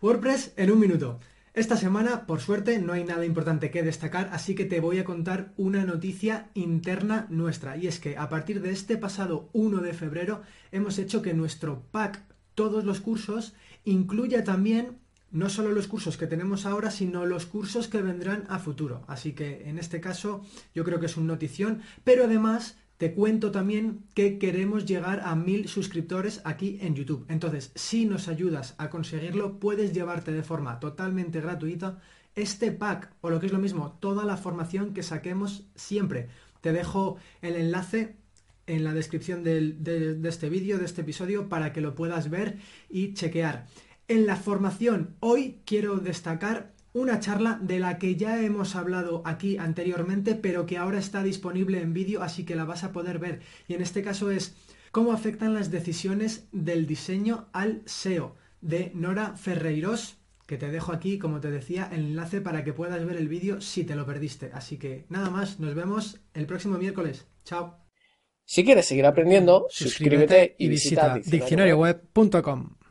WordPress en un minuto. Esta semana, por suerte, no hay nada importante que destacar, así que te voy a contar una noticia interna nuestra. Y es que a partir de este pasado 1 de febrero hemos hecho que nuestro pack, todos los cursos, incluya también no solo los cursos que tenemos ahora, sino los cursos que vendrán a futuro. Así que en este caso yo creo que es una notición, pero además te cuento también que queremos llegar a mil suscriptores aquí en YouTube. Entonces, si nos ayudas a conseguirlo, puedes llevarte de forma totalmente gratuita este pack o lo que es lo mismo, toda la formación que saquemos siempre. Te dejo el enlace en la descripción de, de este vídeo, de este episodio, para que lo puedas ver y chequear. En la formación, hoy quiero destacar una charla de la que ya hemos hablado aquí anteriormente, pero que ahora está disponible en vídeo, así que la vas a poder ver. Y en este caso es cómo afectan las decisiones del diseño al SEO, de Nora Ferreiros, que te dejo aquí, como te decía, el enlace para que puedas ver el vídeo si te lo perdiste. Así que nada más, nos vemos el próximo miércoles. Chao. Si quieres seguir aprendiendo, suscríbete y visita diccionarioweb.com.